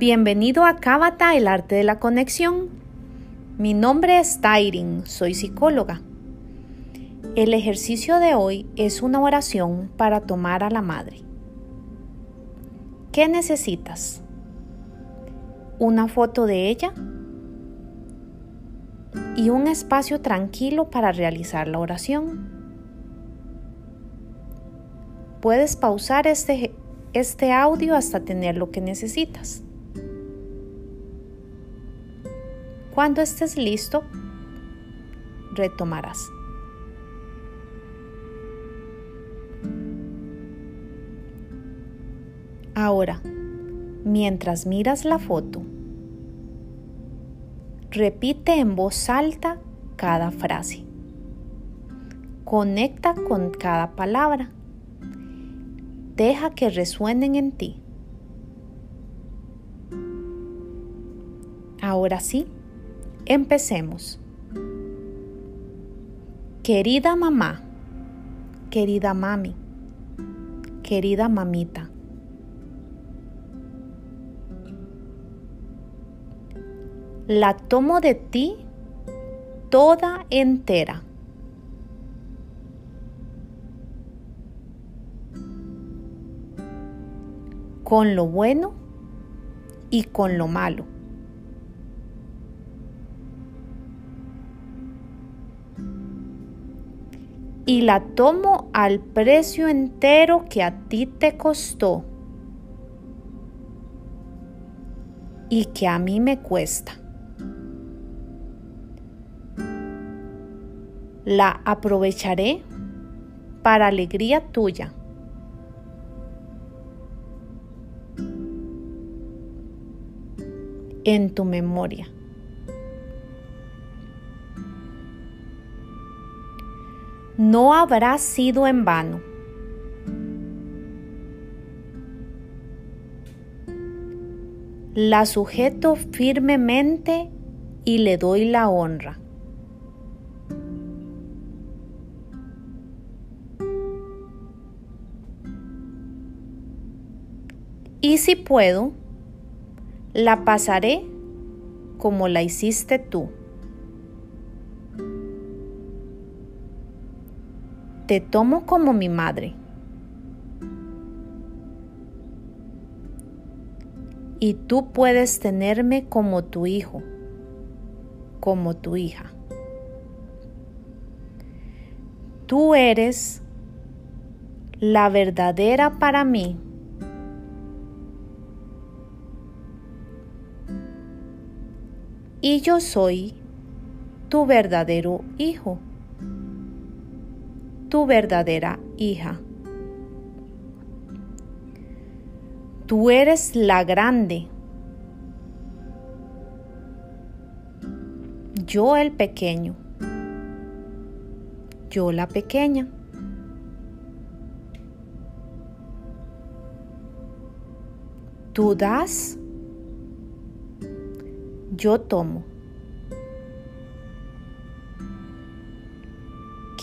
Bienvenido a Cábata, el arte de la conexión. Mi nombre es Tyrin, soy psicóloga. El ejercicio de hoy es una oración para tomar a la madre. ¿Qué necesitas? Una foto de ella y un espacio tranquilo para realizar la oración. Puedes pausar este, este audio hasta tener lo que necesitas. Cuando estés listo, retomarás. Ahora, mientras miras la foto, repite en voz alta cada frase. Conecta con cada palabra. Deja que resuenen en ti. Ahora sí, Empecemos. Querida mamá, querida mami, querida mamita. La tomo de ti toda entera. Con lo bueno y con lo malo. Y la tomo al precio entero que a ti te costó y que a mí me cuesta. La aprovecharé para alegría tuya. En tu memoria. No habrá sido en vano. La sujeto firmemente y le doy la honra. Y si puedo, la pasaré como la hiciste tú. Te tomo como mi madre. Y tú puedes tenerme como tu hijo, como tu hija. Tú eres la verdadera para mí. Y yo soy tu verdadero hijo tu verdadera hija. Tú eres la grande. Yo el pequeño. Yo la pequeña. Tú das. Yo tomo.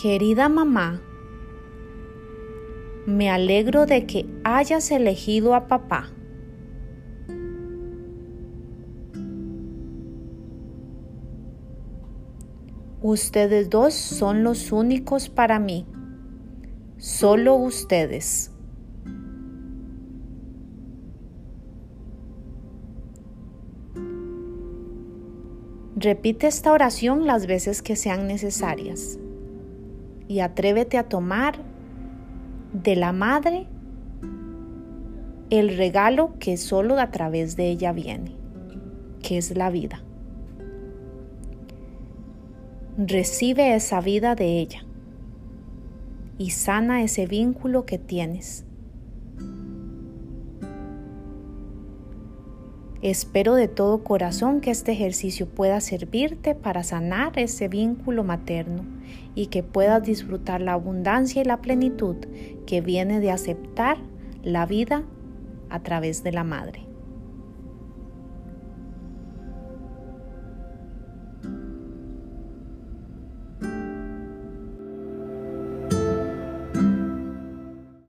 Querida mamá, me alegro de que hayas elegido a papá. Ustedes dos son los únicos para mí, solo ustedes. Repite esta oración las veces que sean necesarias y atrévete a tomar de la madre el regalo que solo a través de ella viene, que es la vida. Recibe esa vida de ella y sana ese vínculo que tienes. Espero de todo corazón que este ejercicio pueda servirte para sanar ese vínculo materno y que puedas disfrutar la abundancia y la plenitud que viene de aceptar la vida a través de la madre.